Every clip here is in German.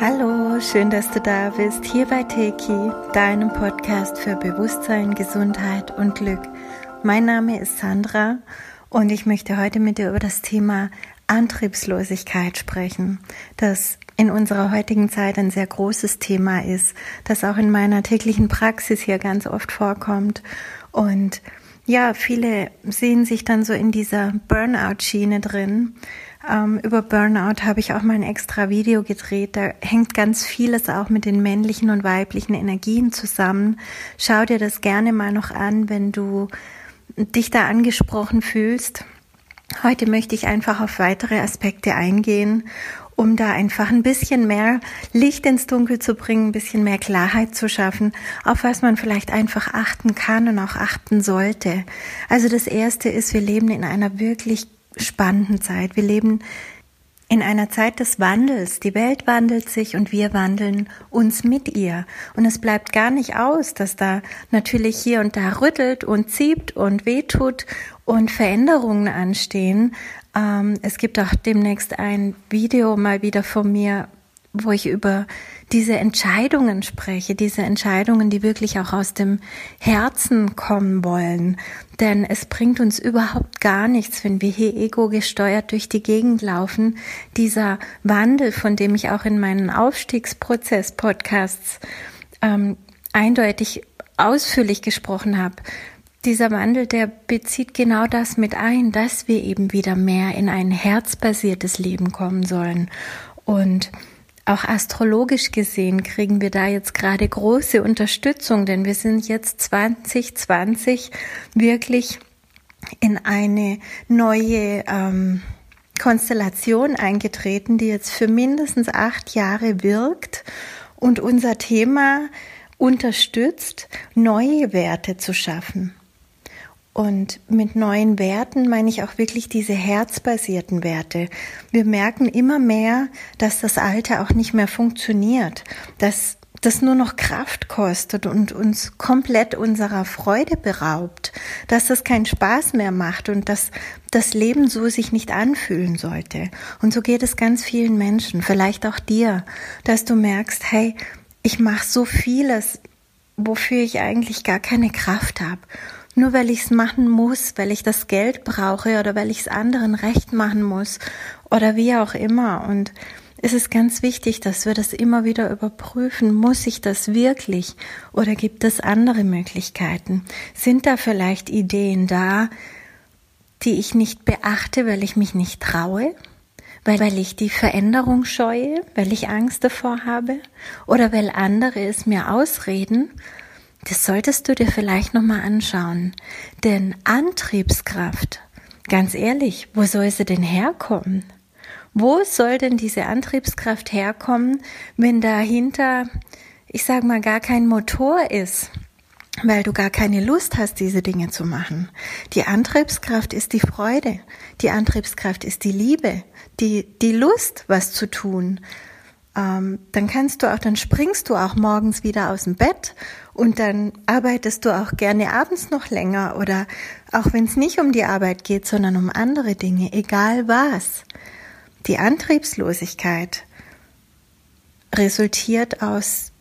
Hallo, schön, dass du da bist, hier bei Teki, deinem Podcast für Bewusstsein, Gesundheit und Glück. Mein Name ist Sandra und ich möchte heute mit dir über das Thema Antriebslosigkeit sprechen, das in unserer heutigen Zeit ein sehr großes Thema ist, das auch in meiner täglichen Praxis hier ganz oft vorkommt. Und ja, viele sehen sich dann so in dieser Burnout-Schiene drin. Ähm, über Burnout habe ich auch mal ein extra Video gedreht. Da hängt ganz vieles auch mit den männlichen und weiblichen Energien zusammen. Schau dir das gerne mal noch an, wenn du dich da angesprochen fühlst. Heute möchte ich einfach auf weitere Aspekte eingehen, um da einfach ein bisschen mehr Licht ins Dunkel zu bringen, ein bisschen mehr Klarheit zu schaffen, auf was man vielleicht einfach achten kann und auch achten sollte. Also das erste ist, wir leben in einer wirklich spannenden Zeit. Wir leben in einer Zeit des Wandels. Die Welt wandelt sich und wir wandeln uns mit ihr. Und es bleibt gar nicht aus, dass da natürlich hier und da rüttelt und zieht und wehtut und Veränderungen anstehen. Ähm, es gibt auch demnächst ein Video mal wieder von mir, wo ich über diese Entscheidungen spreche, diese Entscheidungen, die wirklich auch aus dem Herzen kommen wollen. Denn es bringt uns überhaupt gar nichts, wenn wir hier ego gesteuert durch die Gegend laufen. Dieser Wandel, von dem ich auch in meinen Aufstiegsprozess-Podcasts ähm, eindeutig ausführlich gesprochen habe, dieser Wandel, der bezieht genau das mit ein, dass wir eben wieder mehr in ein herzbasiertes Leben kommen sollen. Und auch astrologisch gesehen kriegen wir da jetzt gerade große Unterstützung, denn wir sind jetzt 2020 wirklich in eine neue ähm, Konstellation eingetreten, die jetzt für mindestens acht Jahre wirkt und unser Thema unterstützt, neue Werte zu schaffen. Und mit neuen Werten meine ich auch wirklich diese herzbasierten Werte. Wir merken immer mehr, dass das Alte auch nicht mehr funktioniert, dass das nur noch Kraft kostet und uns komplett unserer Freude beraubt, dass das keinen Spaß mehr macht und dass das Leben so sich nicht anfühlen sollte. Und so geht es ganz vielen Menschen, vielleicht auch dir, dass du merkst, hey, ich mache so vieles, wofür ich eigentlich gar keine Kraft habe nur weil ich es machen muss, weil ich das Geld brauche oder weil ich es anderen recht machen muss oder wie auch immer. Und es ist ganz wichtig, dass wir das immer wieder überprüfen. Muss ich das wirklich oder gibt es andere Möglichkeiten? Sind da vielleicht Ideen da, die ich nicht beachte, weil ich mich nicht traue? Weil, ich die Veränderung scheue, weil ich Angst davor habe oder weil andere es mir ausreden das solltest du dir vielleicht nochmal anschauen. Denn Antriebskraft, ganz ehrlich, wo soll sie denn herkommen? Wo soll denn diese Antriebskraft herkommen, wenn dahinter, ich sag mal, gar kein Motor ist? weil du gar keine Lust hast, diese Dinge zu machen. Die Antriebskraft ist die Freude, die Antriebskraft ist die Liebe, die, die Lust, was zu tun, ähm, dann kannst du auch, dann springst du auch morgens wieder aus dem Bett und dann arbeitest du auch gerne abends noch länger oder auch wenn es nicht um die Arbeit geht, sondern um andere Dinge, egal was. Die Antriebslosigkeit resultiert aus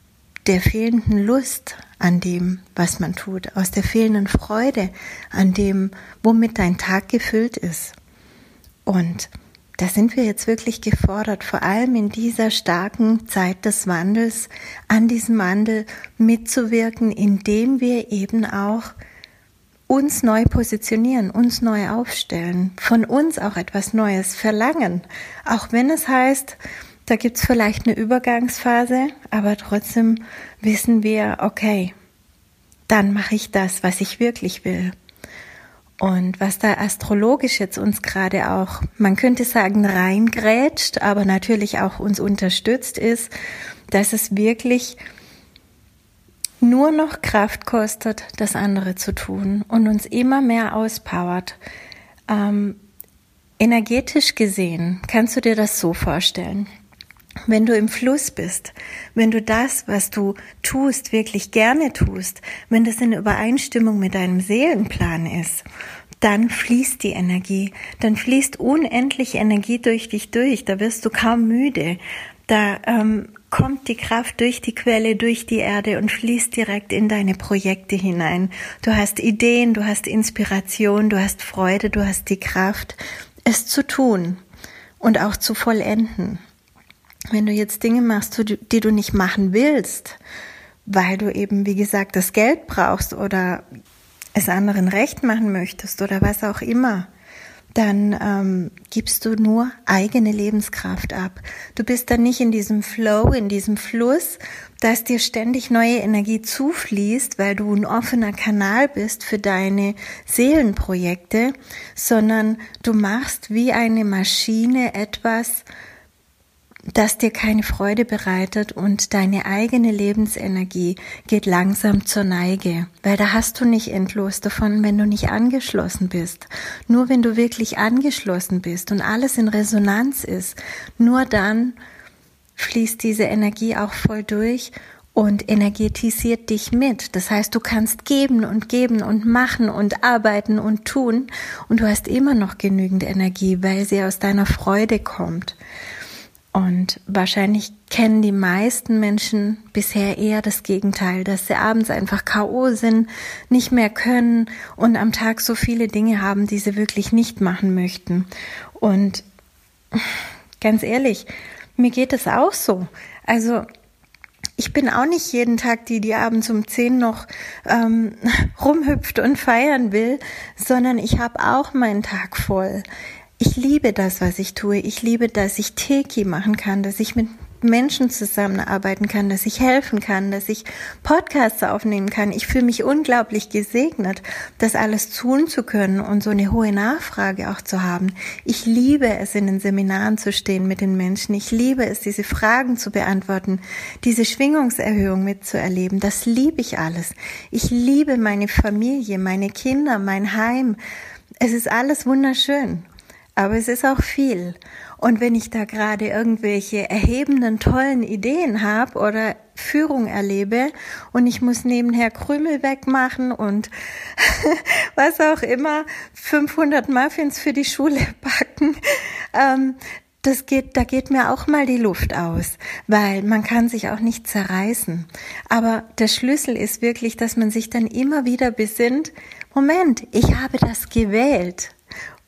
der fehlenden Lust an dem, was man tut, aus der fehlenden Freude an dem, womit dein Tag gefüllt ist. Und da sind wir jetzt wirklich gefordert, vor allem in dieser starken Zeit des Wandels, an diesem Wandel mitzuwirken, indem wir eben auch uns neu positionieren, uns neu aufstellen, von uns auch etwas Neues verlangen, auch wenn es heißt, da gibt's vielleicht eine Übergangsphase, aber trotzdem wissen wir, okay, dann mache ich das, was ich wirklich will. Und was da astrologisch jetzt uns gerade auch, man könnte sagen, reingrätscht, aber natürlich auch uns unterstützt, ist, dass es wirklich nur noch Kraft kostet, das andere zu tun und uns immer mehr auspowert. Ähm, energetisch gesehen kannst du dir das so vorstellen wenn du im Fluss bist, wenn du das, was du tust, wirklich gerne tust, wenn das in Übereinstimmung mit deinem Seelenplan ist, dann fließt die Energie, dann fließt unendlich Energie durch dich durch, da wirst du kaum müde, da ähm, kommt die Kraft durch die Quelle, durch die Erde und fließt direkt in deine Projekte hinein. Du hast Ideen, du hast Inspiration, du hast Freude, du hast die Kraft, es zu tun und auch zu vollenden. Wenn du jetzt Dinge machst, die du nicht machen willst, weil du eben, wie gesagt, das Geld brauchst oder es anderen recht machen möchtest oder was auch immer, dann ähm, gibst du nur eigene Lebenskraft ab. Du bist dann nicht in diesem Flow, in diesem Fluss, dass dir ständig neue Energie zufließt, weil du ein offener Kanal bist für deine Seelenprojekte, sondern du machst wie eine Maschine etwas, das dir keine Freude bereitet und deine eigene Lebensenergie geht langsam zur Neige, weil da hast du nicht endlos davon, wenn du nicht angeschlossen bist. Nur wenn du wirklich angeschlossen bist und alles in Resonanz ist, nur dann fließt diese Energie auch voll durch und energetisiert dich mit. Das heißt, du kannst geben und geben und machen und arbeiten und tun und du hast immer noch genügend Energie, weil sie aus deiner Freude kommt. Und wahrscheinlich kennen die meisten Menschen bisher eher das Gegenteil, dass sie abends einfach K.O. sind, nicht mehr können und am Tag so viele Dinge haben, die sie wirklich nicht machen möchten. Und ganz ehrlich, mir geht es auch so. Also ich bin auch nicht jeden Tag die, die abends um zehn noch ähm, rumhüpft und feiern will, sondern ich habe auch meinen Tag voll ich liebe das, was ich tue. Ich liebe, dass ich Teki machen kann, dass ich mit Menschen zusammenarbeiten kann, dass ich helfen kann, dass ich Podcasts aufnehmen kann. Ich fühle mich unglaublich gesegnet, das alles tun zu können und so eine hohe Nachfrage auch zu haben. Ich liebe es, in den Seminaren zu stehen mit den Menschen. Ich liebe es, diese Fragen zu beantworten, diese Schwingungserhöhung mitzuerleben. Das liebe ich alles. Ich liebe meine Familie, meine Kinder, mein Heim. Es ist alles wunderschön aber es ist auch viel. Und wenn ich da gerade irgendwelche erhebenden, tollen Ideen habe oder Führung erlebe und ich muss nebenher Krümel wegmachen und was auch immer, 500 Muffins für die Schule backen, ähm, das geht, da geht mir auch mal die Luft aus, weil man kann sich auch nicht zerreißen. Aber der Schlüssel ist wirklich, dass man sich dann immer wieder besinnt, Moment, ich habe das gewählt.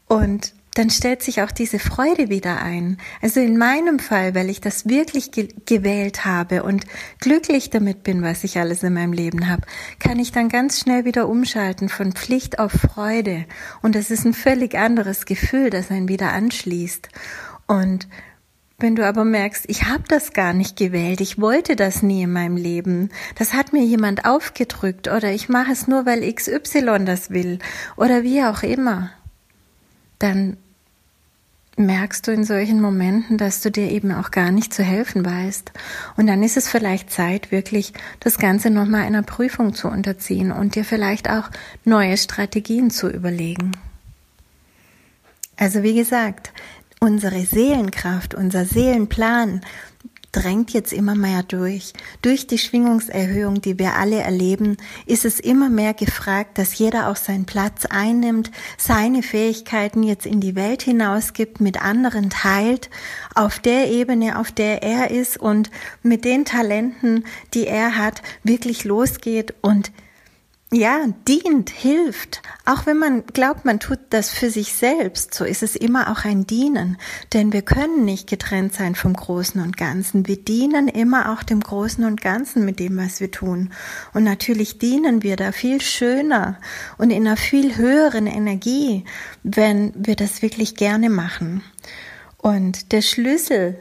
Und dann stellt sich auch diese Freude wieder ein. Also in meinem Fall, weil ich das wirklich ge gewählt habe und glücklich damit bin, was ich alles in meinem Leben habe, kann ich dann ganz schnell wieder umschalten von Pflicht auf Freude. Und das ist ein völlig anderes Gefühl, das einen wieder anschließt. Und wenn du aber merkst, ich habe das gar nicht gewählt, ich wollte das nie in meinem Leben, das hat mir jemand aufgedrückt oder ich mache es nur, weil XY das will oder wie auch immer, dann merkst du in solchen Momenten, dass du dir eben auch gar nicht zu helfen weißt. Und dann ist es vielleicht Zeit, wirklich das Ganze nochmal einer Prüfung zu unterziehen und dir vielleicht auch neue Strategien zu überlegen. Also wie gesagt, unsere Seelenkraft, unser Seelenplan, drängt jetzt immer mehr durch. Durch die Schwingungserhöhung, die wir alle erleben, ist es immer mehr gefragt, dass jeder auch seinen Platz einnimmt, seine Fähigkeiten jetzt in die Welt hinausgibt, mit anderen teilt, auf der Ebene, auf der er ist und mit den Talenten, die er hat, wirklich losgeht und ja, dient, hilft. Auch wenn man glaubt, man tut das für sich selbst, so ist es immer auch ein Dienen. Denn wir können nicht getrennt sein vom Großen und Ganzen. Wir dienen immer auch dem Großen und Ganzen mit dem, was wir tun. Und natürlich dienen wir da viel schöner und in einer viel höheren Energie, wenn wir das wirklich gerne machen. Und der Schlüssel,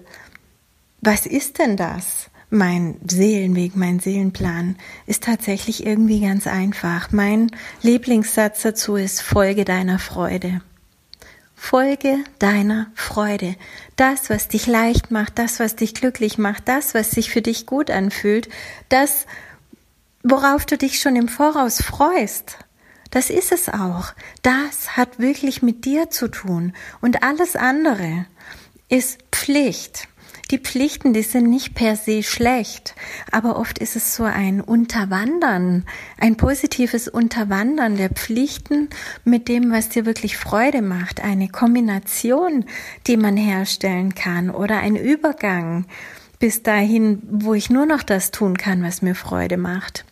was ist denn das? Mein Seelenweg, mein Seelenplan ist tatsächlich irgendwie ganz einfach. Mein Lieblingssatz dazu ist, folge deiner Freude. Folge deiner Freude. Das, was dich leicht macht, das, was dich glücklich macht, das, was sich für dich gut anfühlt, das, worauf du dich schon im Voraus freust. Das ist es auch. Das hat wirklich mit dir zu tun. Und alles andere ist Pflicht. Die Pflichten, die sind nicht per se schlecht, aber oft ist es so ein Unterwandern, ein positives Unterwandern der Pflichten mit dem, was dir wirklich Freude macht, eine Kombination, die man herstellen kann oder ein Übergang bis dahin, wo ich nur noch das tun kann, was mir Freude macht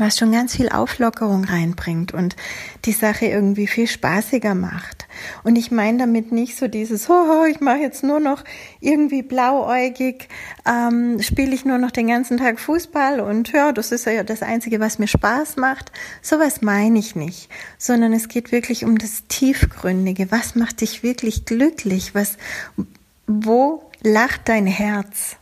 was schon ganz viel Auflockerung reinbringt und die Sache irgendwie viel spaßiger macht. Und ich meine damit nicht so dieses, oh, ich mache jetzt nur noch irgendwie blauäugig, ähm, spiele ich nur noch den ganzen Tag Fußball und ja, das ist ja das Einzige, was mir Spaß macht. Sowas meine ich nicht, sondern es geht wirklich um das Tiefgründige. Was macht dich wirklich glücklich? Was, wo lacht dein Herz?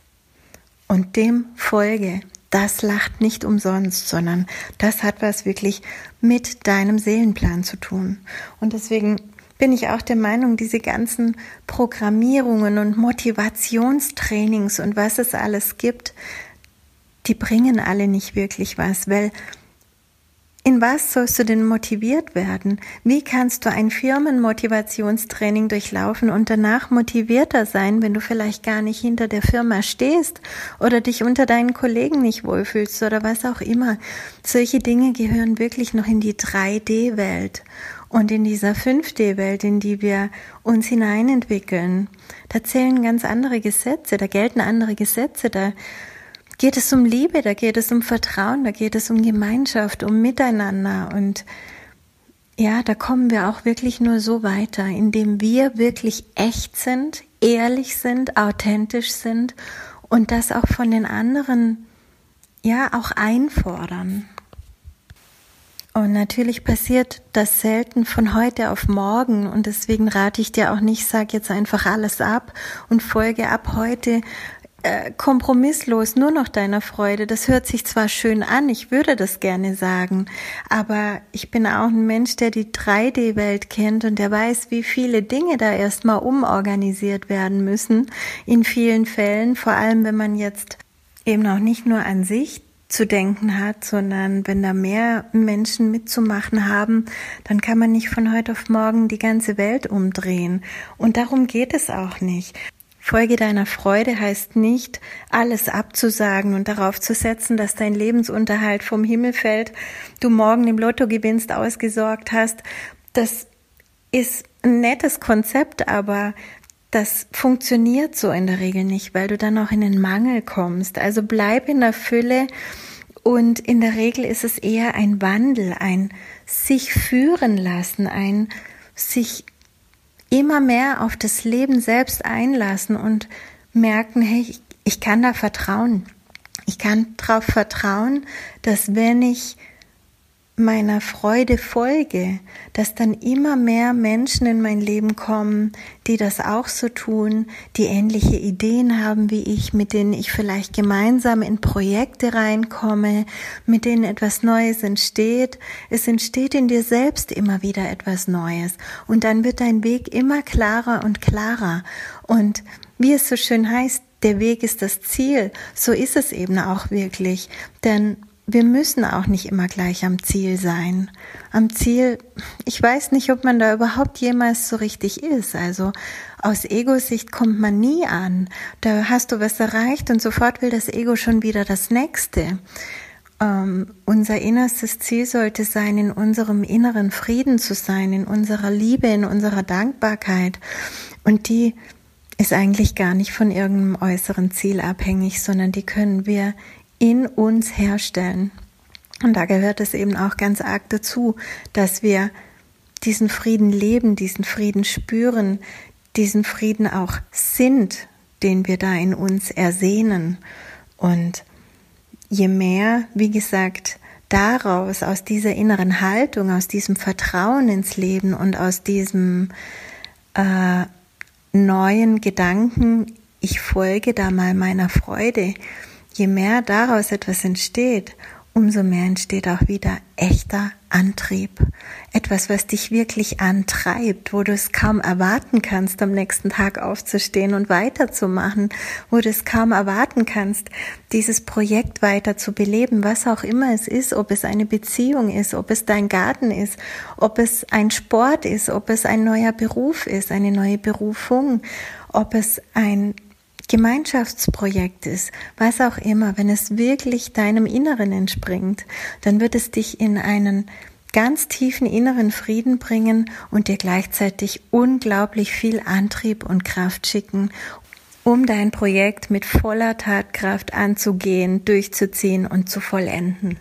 Und dem folge das lacht nicht umsonst, sondern das hat was wirklich mit deinem Seelenplan zu tun. Und deswegen bin ich auch der Meinung, diese ganzen Programmierungen und Motivationstrainings und was es alles gibt, die bringen alle nicht wirklich was, weil in was sollst du denn motiviert werden? Wie kannst du ein Firmenmotivationstraining durchlaufen und danach motivierter sein, wenn du vielleicht gar nicht hinter der Firma stehst oder dich unter deinen Kollegen nicht wohlfühlst oder was auch immer? Solche Dinge gehören wirklich noch in die 3D-Welt. Und in dieser 5D-Welt, in die wir uns hineinentwickeln, da zählen ganz andere Gesetze, da gelten andere Gesetze, da geht es um Liebe, da geht es um Vertrauen, da geht es um Gemeinschaft, um Miteinander und ja, da kommen wir auch wirklich nur so weiter, indem wir wirklich echt sind, ehrlich sind, authentisch sind und das auch von den anderen ja auch einfordern. Und natürlich passiert das selten von heute auf morgen und deswegen rate ich dir auch nicht, sag jetzt einfach alles ab und folge ab heute äh, kompromisslos nur noch deiner Freude. Das hört sich zwar schön an, ich würde das gerne sagen, aber ich bin auch ein Mensch, der die 3D-Welt kennt und der weiß, wie viele Dinge da erstmal umorganisiert werden müssen in vielen Fällen, vor allem wenn man jetzt eben auch nicht nur an sich zu denken hat, sondern wenn da mehr Menschen mitzumachen haben, dann kann man nicht von heute auf morgen die ganze Welt umdrehen. Und darum geht es auch nicht. Folge deiner Freude heißt nicht, alles abzusagen und darauf zu setzen, dass dein Lebensunterhalt vom Himmel fällt, du morgen im Lotto gewinnst, ausgesorgt hast. Das ist ein nettes Konzept, aber das funktioniert so in der Regel nicht, weil du dann auch in den Mangel kommst. Also bleib in der Fülle und in der Regel ist es eher ein Wandel, ein sich führen lassen, ein sich immer mehr auf das Leben selbst einlassen und merken, hey, ich, ich kann da vertrauen. Ich kann darauf vertrauen, dass wenn ich meiner Freude folge, dass dann immer mehr Menschen in mein Leben kommen, die das auch so tun, die ähnliche Ideen haben wie ich, mit denen ich vielleicht gemeinsam in Projekte reinkomme, mit denen etwas Neues entsteht. Es entsteht in dir selbst immer wieder etwas Neues und dann wird dein Weg immer klarer und klarer und wie es so schön heißt, der Weg ist das Ziel. So ist es eben auch wirklich. Denn wir müssen auch nicht immer gleich am Ziel sein. Am Ziel, ich weiß nicht, ob man da überhaupt jemals so richtig ist. Also aus Ego-Sicht kommt man nie an. Da hast du was erreicht und sofort will das Ego schon wieder das nächste. Ähm, unser innerstes Ziel sollte sein, in unserem inneren Frieden zu sein, in unserer Liebe, in unserer Dankbarkeit. Und die ist eigentlich gar nicht von irgendeinem äußeren Ziel abhängig, sondern die können wir in uns herstellen. Und da gehört es eben auch ganz arg dazu, dass wir diesen Frieden leben, diesen Frieden spüren, diesen Frieden auch sind, den wir da in uns ersehnen. Und je mehr, wie gesagt, daraus, aus dieser inneren Haltung, aus diesem Vertrauen ins Leben und aus diesem äh, neuen Gedanken, ich folge da mal meiner Freude, je mehr daraus etwas entsteht, umso mehr entsteht auch wieder echter Antrieb. Etwas, was dich wirklich antreibt, wo du es kaum erwarten kannst, am nächsten Tag aufzustehen und weiterzumachen, wo du es kaum erwarten kannst, dieses Projekt weiter zu beleben, was auch immer es ist, ob es eine Beziehung ist, ob es dein Garten ist, ob es ein Sport ist, ob es ein neuer Beruf ist, eine neue Berufung, ob es ein Gemeinschaftsprojekt ist, was auch immer, wenn es wirklich deinem Inneren entspringt, dann wird es dich in einen ganz tiefen inneren Frieden bringen und dir gleichzeitig unglaublich viel Antrieb und Kraft schicken, um dein Projekt mit voller Tatkraft anzugehen, durchzuziehen und zu vollenden.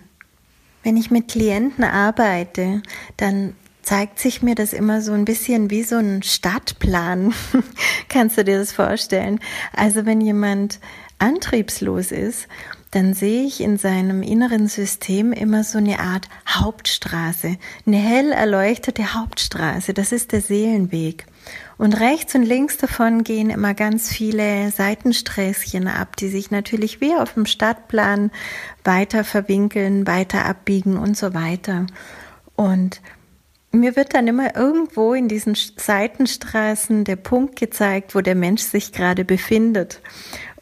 Wenn ich mit Klienten arbeite, dann zeigt sich mir das immer so ein bisschen wie so ein Stadtplan. Kannst du dir das vorstellen? Also wenn jemand antriebslos ist, dann sehe ich in seinem inneren System immer so eine Art Hauptstraße, eine hell erleuchtete Hauptstraße, das ist der Seelenweg. Und rechts und links davon gehen immer ganz viele Seitensträßchen ab, die sich natürlich wie auf dem Stadtplan weiter verwinkeln, weiter abbiegen und so weiter. Und mir wird dann immer irgendwo in diesen Seitenstraßen der Punkt gezeigt, wo der Mensch sich gerade befindet.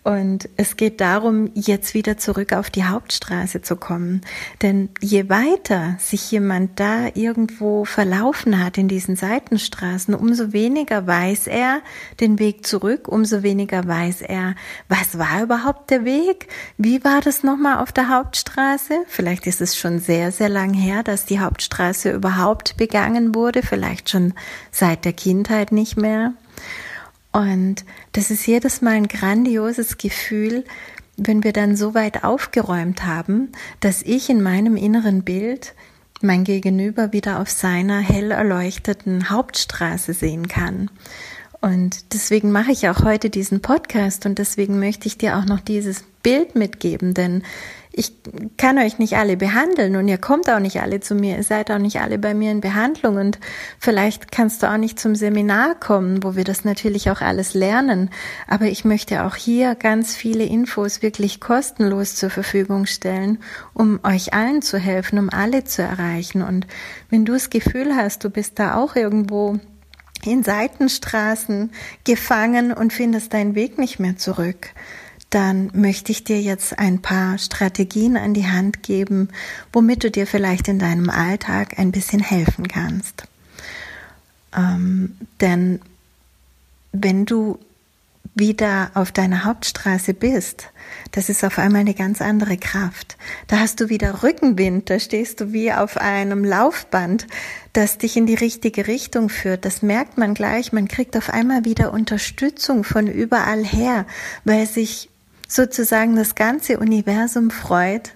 Und es geht darum, jetzt wieder zurück auf die Hauptstraße zu kommen. Denn je weiter sich jemand da irgendwo verlaufen hat in diesen Seitenstraßen, umso weniger weiß er den Weg zurück, umso weniger weiß er, was war überhaupt der Weg? Wie war das nochmal auf der Hauptstraße? Vielleicht ist es schon sehr, sehr lang her, dass die Hauptstraße überhaupt begangen wurde, vielleicht schon seit der Kindheit nicht mehr. Und das ist jedes Mal ein grandioses Gefühl, wenn wir dann so weit aufgeräumt haben, dass ich in meinem inneren Bild mein Gegenüber wieder auf seiner hell erleuchteten Hauptstraße sehen kann. Und deswegen mache ich auch heute diesen Podcast und deswegen möchte ich dir auch noch dieses Bild mitgeben, denn ich kann euch nicht alle behandeln und ihr kommt auch nicht alle zu mir, ihr seid auch nicht alle bei mir in Behandlung und vielleicht kannst du auch nicht zum Seminar kommen, wo wir das natürlich auch alles lernen. Aber ich möchte auch hier ganz viele Infos wirklich kostenlos zur Verfügung stellen, um euch allen zu helfen, um alle zu erreichen. Und wenn du das Gefühl hast, du bist da auch irgendwo in Seitenstraßen gefangen und findest deinen Weg nicht mehr zurück, dann möchte ich dir jetzt ein paar Strategien an die Hand geben, womit du dir vielleicht in deinem Alltag ein bisschen helfen kannst. Ähm, denn wenn du wieder auf deiner Hauptstraße bist, das ist auf einmal eine ganz andere Kraft. Da hast du wieder Rückenwind, da stehst du wie auf einem Laufband, das dich in die richtige Richtung führt. Das merkt man gleich, man kriegt auf einmal wieder Unterstützung von überall her, weil sich sozusagen das ganze Universum freut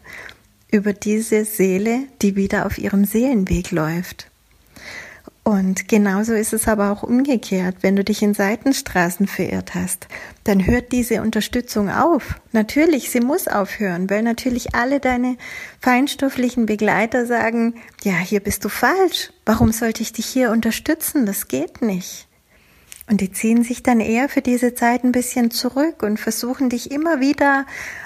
über diese Seele, die wieder auf ihrem Seelenweg läuft. Und genauso ist es aber auch umgekehrt. Wenn du dich in Seitenstraßen verirrt hast, dann hört diese Unterstützung auf. Natürlich, sie muss aufhören, weil natürlich alle deine feinstofflichen Begleiter sagen, ja, hier bist du falsch. Warum sollte ich dich hier unterstützen? Das geht nicht. Und die ziehen sich dann eher für diese Zeit ein bisschen zurück und versuchen dich immer wieder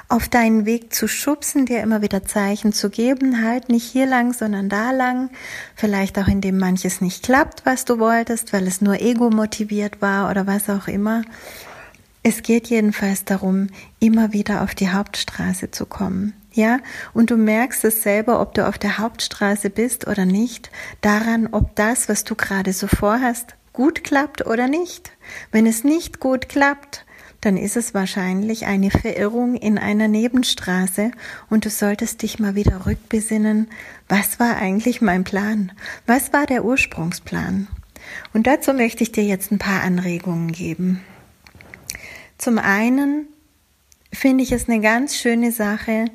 auf deinen Weg zu schubsen, dir immer wieder Zeichen zu geben, halt nicht hier lang, sondern da lang. Vielleicht auch indem manches nicht klappt, was du wolltest, weil es nur ego motiviert war oder was auch immer. Es geht jedenfalls darum, immer wieder auf die Hauptstraße zu kommen. Ja, und du merkst es selber, ob du auf der Hauptstraße bist oder nicht, daran, ob das, was du gerade so vorhast, gut klappt oder nicht. Wenn es nicht gut klappt, dann ist es wahrscheinlich eine Verirrung in einer Nebenstraße und du solltest dich mal wieder rückbesinnen, was war eigentlich mein Plan? Was war der Ursprungsplan? Und dazu möchte ich dir jetzt ein paar Anregungen geben. Zum einen finde ich es eine ganz schöne Sache,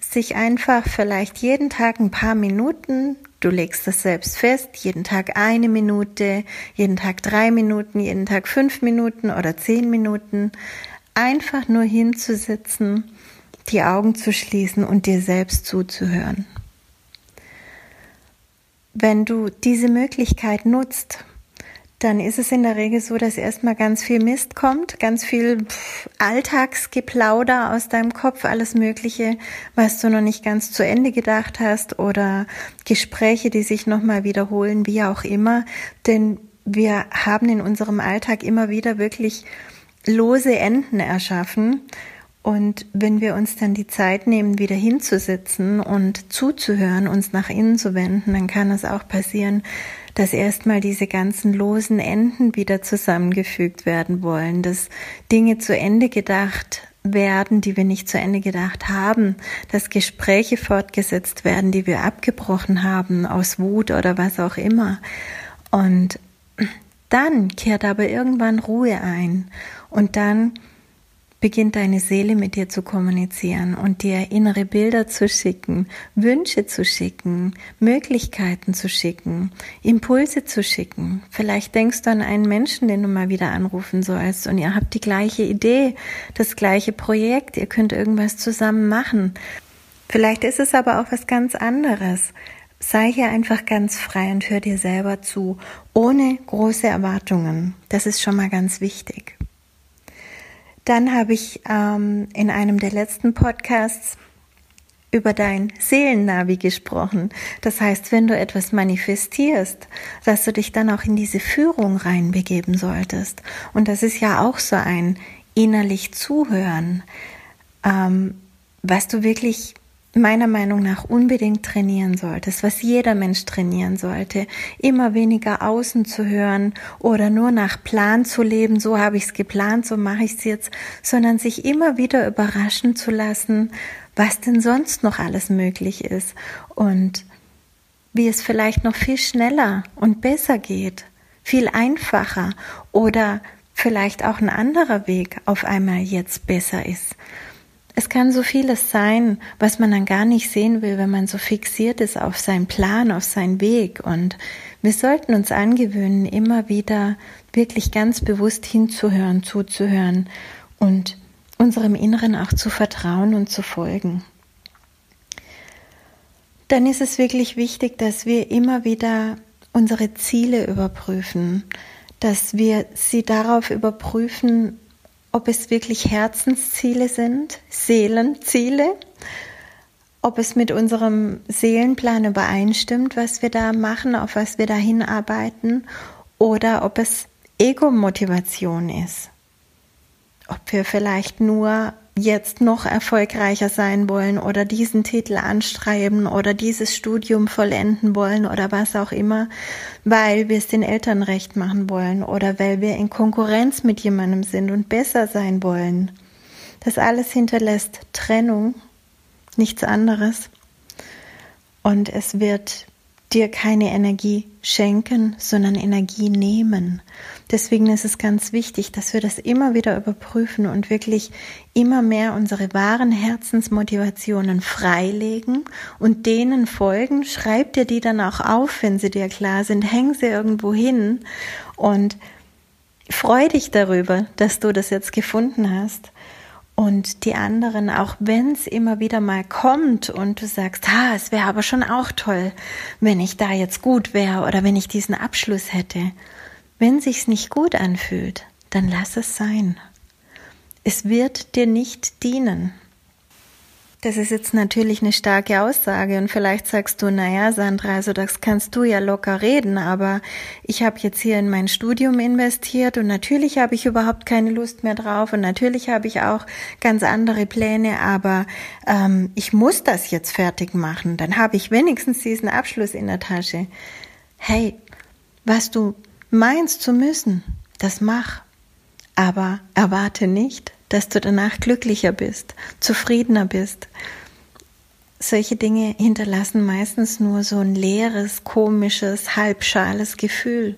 sich einfach vielleicht jeden Tag ein paar Minuten Du legst das selbst fest, jeden Tag eine Minute, jeden Tag drei Minuten, jeden Tag fünf Minuten oder zehn Minuten. Einfach nur hinzusitzen, die Augen zu schließen und dir selbst zuzuhören. Wenn du diese Möglichkeit nutzt, dann ist es in der Regel so, dass erstmal ganz viel Mist kommt, ganz viel Alltagsgeplauder aus deinem Kopf, alles Mögliche, was du noch nicht ganz zu Ende gedacht hast oder Gespräche, die sich nochmal wiederholen, wie auch immer. Denn wir haben in unserem Alltag immer wieder wirklich lose Enden erschaffen. Und wenn wir uns dann die Zeit nehmen, wieder hinzusitzen und zuzuhören, uns nach innen zu wenden, dann kann es auch passieren, dass erstmal diese ganzen losen Enden wieder zusammengefügt werden wollen, dass Dinge zu Ende gedacht werden, die wir nicht zu Ende gedacht haben, dass Gespräche fortgesetzt werden, die wir abgebrochen haben aus Wut oder was auch immer. Und dann kehrt aber irgendwann Ruhe ein und dann beginnt deine Seele mit dir zu kommunizieren und dir innere Bilder zu schicken, Wünsche zu schicken, Möglichkeiten zu schicken, Impulse zu schicken. Vielleicht denkst du an einen Menschen, den du mal wieder anrufen sollst und ihr habt die gleiche Idee, das gleiche Projekt, ihr könnt irgendwas zusammen machen. Vielleicht ist es aber auch was ganz anderes. Sei hier einfach ganz frei und hör dir selber zu, ohne große Erwartungen. Das ist schon mal ganz wichtig. Dann habe ich ähm, in einem der letzten Podcasts über dein Seelennavi gesprochen. Das heißt, wenn du etwas manifestierst, dass du dich dann auch in diese Führung reinbegeben solltest. Und das ist ja auch so ein innerlich Zuhören, ähm, was du wirklich meiner Meinung nach unbedingt trainieren solltest, was jeder Mensch trainieren sollte, immer weniger außen zu hören oder nur nach Plan zu leben, so habe ich es geplant, so mache ich es jetzt, sondern sich immer wieder überraschen zu lassen, was denn sonst noch alles möglich ist und wie es vielleicht noch viel schneller und besser geht, viel einfacher oder vielleicht auch ein anderer Weg auf einmal jetzt besser ist. Es kann so vieles sein, was man dann gar nicht sehen will, wenn man so fixiert ist auf seinen Plan, auf seinen Weg. Und wir sollten uns angewöhnen, immer wieder wirklich ganz bewusst hinzuhören, zuzuhören und unserem Inneren auch zu vertrauen und zu folgen. Dann ist es wirklich wichtig, dass wir immer wieder unsere Ziele überprüfen, dass wir sie darauf überprüfen, ob es wirklich Herzensziele sind, Seelenziele, ob es mit unserem Seelenplan übereinstimmt, was wir da machen, auf was wir da hinarbeiten, oder ob es Ego-Motivation ist. Ob wir vielleicht nur jetzt noch erfolgreicher sein wollen oder diesen Titel anstreben oder dieses Studium vollenden wollen oder was auch immer, weil wir es den Eltern recht machen wollen oder weil wir in Konkurrenz mit jemandem sind und besser sein wollen. Das alles hinterlässt Trennung, nichts anderes. Und es wird dir keine Energie schenken, sondern Energie nehmen. Deswegen ist es ganz wichtig, dass wir das immer wieder überprüfen und wirklich immer mehr unsere wahren Herzensmotivationen freilegen und denen folgen. Schreib dir die dann auch auf, wenn sie dir klar sind. Häng sie irgendwo hin und freu dich darüber, dass du das jetzt gefunden hast und die anderen, auch wenn es immer wieder mal kommt und du sagst, ha, es wäre aber schon auch toll, wenn ich da jetzt gut wäre oder wenn ich diesen Abschluss hätte. Wenn sich's nicht gut anfühlt, dann lass es sein. Es wird dir nicht dienen. Das ist jetzt natürlich eine starke Aussage und vielleicht sagst du, naja, Sandra, also das kannst du ja locker reden, aber ich habe jetzt hier in mein Studium investiert und natürlich habe ich überhaupt keine Lust mehr drauf und natürlich habe ich auch ganz andere Pläne, aber ähm, ich muss das jetzt fertig machen, dann habe ich wenigstens diesen Abschluss in der Tasche. Hey, was du meinst zu müssen, das mach, aber erwarte nicht, dass du danach glücklicher bist, zufriedener bist. Solche Dinge hinterlassen meistens nur so ein leeres, komisches, halbschales Gefühl.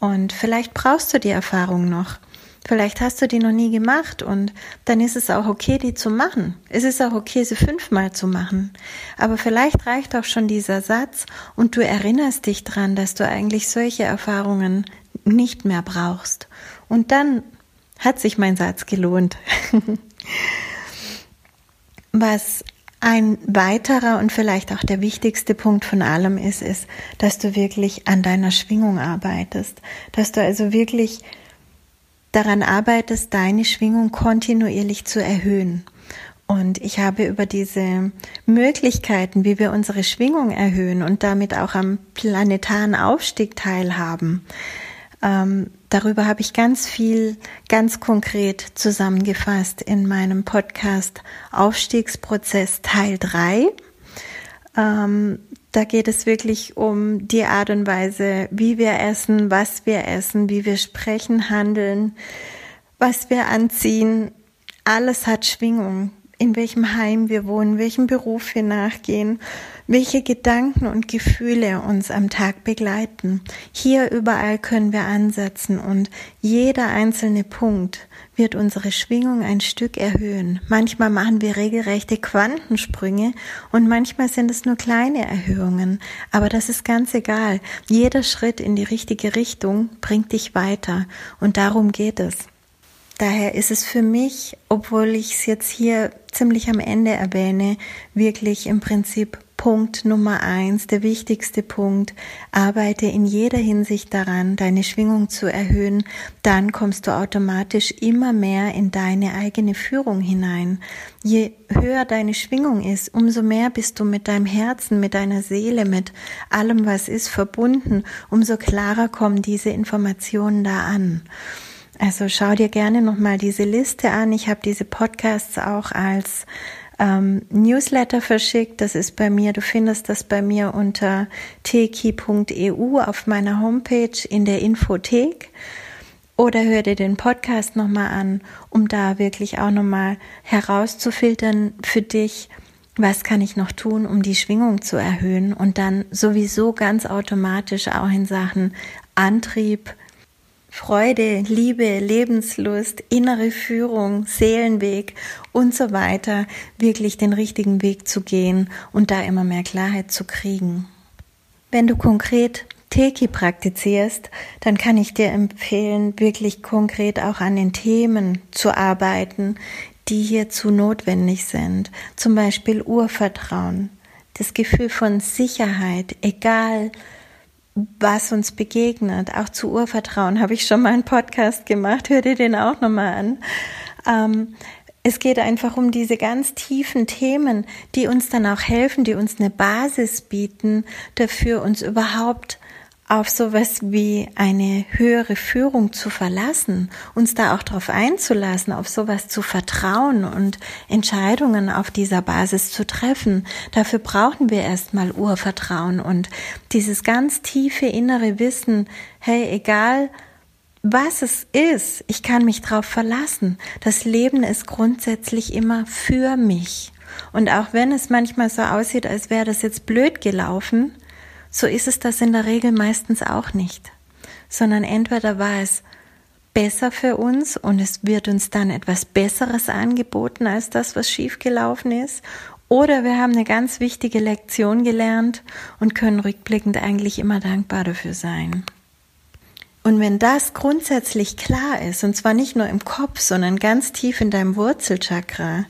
Und vielleicht brauchst du die Erfahrung noch. Vielleicht hast du die noch nie gemacht und dann ist es auch okay, die zu machen. Es ist auch okay, sie fünfmal zu machen. Aber vielleicht reicht auch schon dieser Satz und du erinnerst dich dran, dass du eigentlich solche Erfahrungen nicht mehr brauchst. Und dann hat sich mein Satz gelohnt. Was ein weiterer und vielleicht auch der wichtigste Punkt von allem ist, ist, dass du wirklich an deiner Schwingung arbeitest, dass du also wirklich daran arbeitest, deine Schwingung kontinuierlich zu erhöhen. Und ich habe über diese Möglichkeiten, wie wir unsere Schwingung erhöhen und damit auch am planetaren Aufstieg teilhaben, ähm, darüber habe ich ganz viel, ganz konkret zusammengefasst in meinem Podcast Aufstiegsprozess Teil 3. Ähm, da geht es wirklich um die Art und Weise, wie wir essen, was wir essen, wie wir sprechen, handeln, was wir anziehen. Alles hat Schwingung in welchem Heim wir wohnen, welchem Beruf wir nachgehen, welche Gedanken und Gefühle uns am Tag begleiten. Hier überall können wir ansetzen und jeder einzelne Punkt wird unsere Schwingung ein Stück erhöhen. Manchmal machen wir regelrechte Quantensprünge und manchmal sind es nur kleine Erhöhungen. Aber das ist ganz egal. Jeder Schritt in die richtige Richtung bringt dich weiter und darum geht es. Daher ist es für mich, obwohl ich es jetzt hier ziemlich am Ende erwähne, wirklich im Prinzip Punkt Nummer eins, der wichtigste Punkt. Arbeite in jeder Hinsicht daran, deine Schwingung zu erhöhen. Dann kommst du automatisch immer mehr in deine eigene Führung hinein. Je höher deine Schwingung ist, umso mehr bist du mit deinem Herzen, mit deiner Seele, mit allem, was ist, verbunden. Umso klarer kommen diese Informationen da an. Also schau dir gerne nochmal diese Liste an. Ich habe diese Podcasts auch als ähm, Newsletter verschickt. Das ist bei mir, du findest das bei mir unter teki.eu auf meiner Homepage in der Infothek. Oder hör dir den Podcast nochmal an, um da wirklich auch nochmal herauszufiltern für dich, was kann ich noch tun, um die Schwingung zu erhöhen und dann sowieso ganz automatisch auch in Sachen Antrieb, Freude, Liebe, Lebenslust, innere Führung, Seelenweg und so weiter, wirklich den richtigen Weg zu gehen und da immer mehr Klarheit zu kriegen. Wenn du konkret Teki praktizierst, dann kann ich dir empfehlen, wirklich konkret auch an den Themen zu arbeiten, die hierzu notwendig sind. Zum Beispiel Urvertrauen, das Gefühl von Sicherheit, egal was uns begegnet. Auch zu Urvertrauen habe ich schon mal einen Podcast gemacht. Hör dir den auch nochmal an. Ähm, es geht einfach um diese ganz tiefen Themen, die uns dann auch helfen, die uns eine Basis bieten, dafür uns überhaupt auf sowas wie eine höhere Führung zu verlassen, uns da auch darauf einzulassen, auf sowas zu vertrauen und Entscheidungen auf dieser Basis zu treffen. Dafür brauchen wir erstmal Urvertrauen und dieses ganz tiefe innere Wissen, hey, egal was es ist, ich kann mich darauf verlassen. Das Leben ist grundsätzlich immer für mich. Und auch wenn es manchmal so aussieht, als wäre das jetzt blöd gelaufen, so ist es das in der Regel meistens auch nicht, sondern entweder war es besser für uns und es wird uns dann etwas Besseres angeboten als das, was schiefgelaufen ist, oder wir haben eine ganz wichtige Lektion gelernt und können rückblickend eigentlich immer dankbar dafür sein. Und wenn das grundsätzlich klar ist, und zwar nicht nur im Kopf, sondern ganz tief in deinem Wurzelchakra,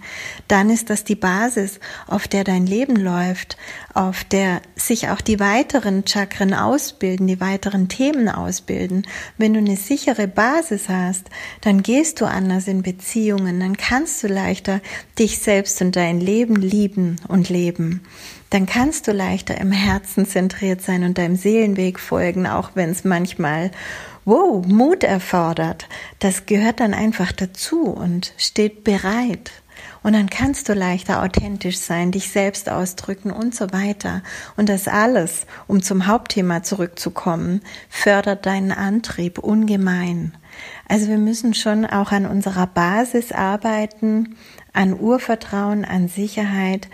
dann ist das die Basis, auf der dein Leben läuft, auf der sich auch die weiteren Chakren ausbilden, die weiteren Themen ausbilden. Wenn du eine sichere Basis hast, dann gehst du anders in Beziehungen, dann kannst du leichter dich selbst und dein Leben lieben und leben dann kannst du leichter im Herzen zentriert sein und deinem Seelenweg folgen, auch wenn es manchmal, wow, Mut erfordert. Das gehört dann einfach dazu und steht bereit. Und dann kannst du leichter authentisch sein, dich selbst ausdrücken und so weiter. Und das alles, um zum Hauptthema zurückzukommen, fördert deinen Antrieb ungemein. Also wir müssen schon auch an unserer Basis arbeiten, an Urvertrauen, an Sicherheit,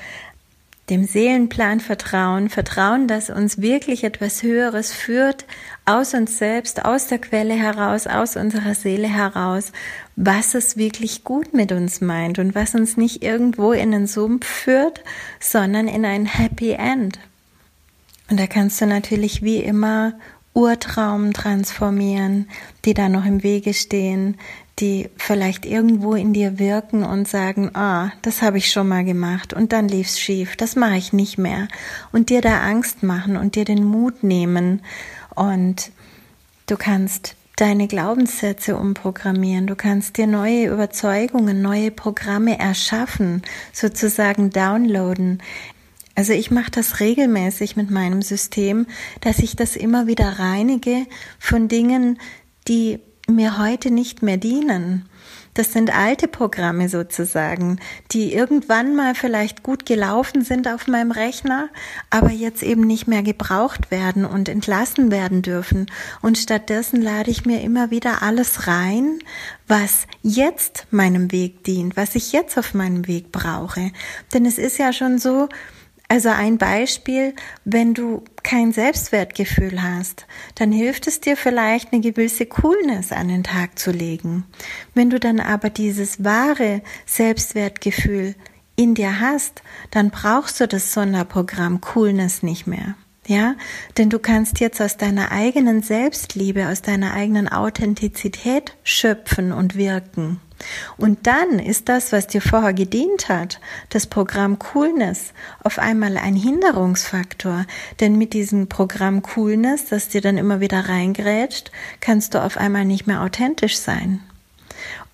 dem Seelenplan vertrauen, vertrauen, dass uns wirklich etwas Höheres führt, aus uns selbst, aus der Quelle heraus, aus unserer Seele heraus, was es wirklich gut mit uns meint und was uns nicht irgendwo in den Sumpf führt, sondern in ein Happy End. Und da kannst du natürlich wie immer Urtraum transformieren, die da noch im Wege stehen, die vielleicht irgendwo in dir wirken und sagen, ah, das habe ich schon mal gemacht und dann lief's schief, das mache ich nicht mehr und dir da Angst machen und dir den Mut nehmen und du kannst deine Glaubenssätze umprogrammieren, du kannst dir neue Überzeugungen, neue Programme erschaffen, sozusagen downloaden. Also ich mache das regelmäßig mit meinem System, dass ich das immer wieder reinige von Dingen, die mir heute nicht mehr dienen. Das sind alte Programme sozusagen, die irgendwann mal vielleicht gut gelaufen sind auf meinem Rechner, aber jetzt eben nicht mehr gebraucht werden und entlassen werden dürfen. Und stattdessen lade ich mir immer wieder alles rein, was jetzt meinem Weg dient, was ich jetzt auf meinem Weg brauche. Denn es ist ja schon so, also ein Beispiel, wenn du kein Selbstwertgefühl hast, dann hilft es dir vielleicht eine gewisse Coolness an den Tag zu legen. Wenn du dann aber dieses wahre Selbstwertgefühl in dir hast, dann brauchst du das Sonderprogramm Coolness nicht mehr. Ja, denn du kannst jetzt aus deiner eigenen Selbstliebe, aus deiner eigenen Authentizität schöpfen und wirken. Und dann ist das, was dir vorher gedient hat, das Programm Coolness, auf einmal ein Hinderungsfaktor. Denn mit diesem Programm Coolness, das dir dann immer wieder reingrätscht, kannst du auf einmal nicht mehr authentisch sein.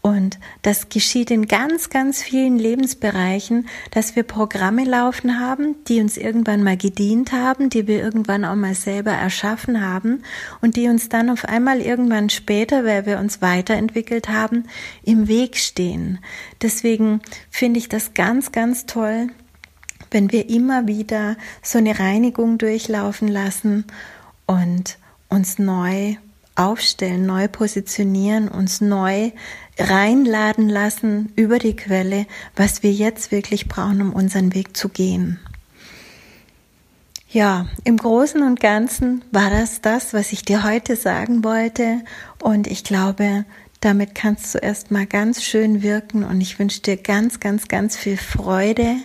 Und das geschieht in ganz, ganz vielen Lebensbereichen, dass wir Programme laufen haben, die uns irgendwann mal gedient haben, die wir irgendwann auch mal selber erschaffen haben und die uns dann auf einmal irgendwann später, weil wir uns weiterentwickelt haben, im Weg stehen. Deswegen finde ich das ganz, ganz toll, wenn wir immer wieder so eine Reinigung durchlaufen lassen und uns neu aufstellen, neu positionieren, uns neu reinladen lassen über die Quelle, was wir jetzt wirklich brauchen, um unseren Weg zu gehen. Ja, im Großen und Ganzen war das das, was ich dir heute sagen wollte. Und ich glaube, damit kannst du erstmal ganz schön wirken. Und ich wünsche dir ganz, ganz, ganz viel Freude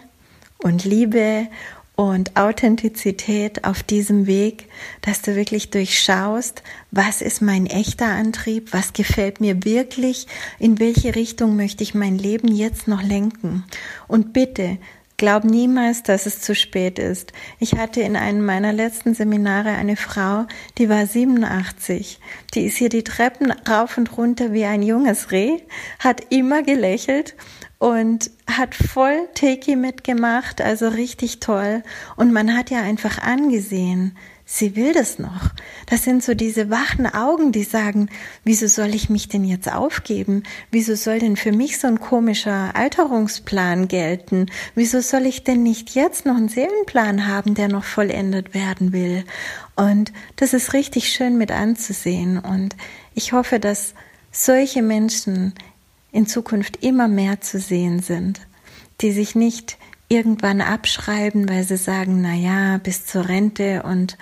und Liebe und Authentizität auf diesem Weg, dass du wirklich durchschaust, was ist mein echter Antrieb, was gefällt mir wirklich, in welche Richtung möchte ich mein Leben jetzt noch lenken. Und bitte, Glaub niemals, dass es zu spät ist. Ich hatte in einem meiner letzten Seminare eine Frau, die war 87. Die ist hier die Treppen rauf und runter wie ein junges Reh, hat immer gelächelt und hat voll Teki mitgemacht, also richtig toll. Und man hat ja einfach angesehen, sie will das noch. Das sind so diese wachen Augen, die sagen, wieso soll ich mich denn jetzt aufgeben? Wieso soll denn für mich so ein komischer Alterungsplan gelten? Wieso soll ich denn nicht jetzt noch einen Seelenplan haben, der noch vollendet werden will? Und das ist richtig schön mit anzusehen. Und ich hoffe, dass solche Menschen in Zukunft immer mehr zu sehen sind, die sich nicht irgendwann abschreiben, weil sie sagen, na ja, bis zur Rente und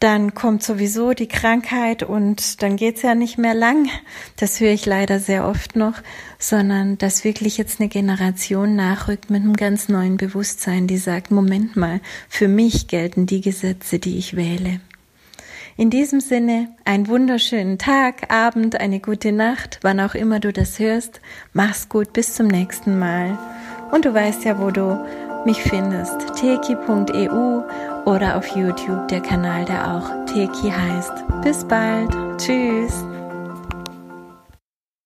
dann kommt sowieso die Krankheit und dann geht's ja nicht mehr lang. Das höre ich leider sehr oft noch, sondern dass wirklich jetzt eine Generation nachrückt mit einem ganz neuen Bewusstsein, die sagt, Moment mal, für mich gelten die Gesetze, die ich wähle. In diesem Sinne, einen wunderschönen Tag, Abend, eine gute Nacht, wann auch immer du das hörst. Mach's gut, bis zum nächsten Mal. Und du weißt ja, wo du mich findest. teki.eu oder auf YouTube der Kanal, der auch Teki heißt. Bis bald. Tschüss.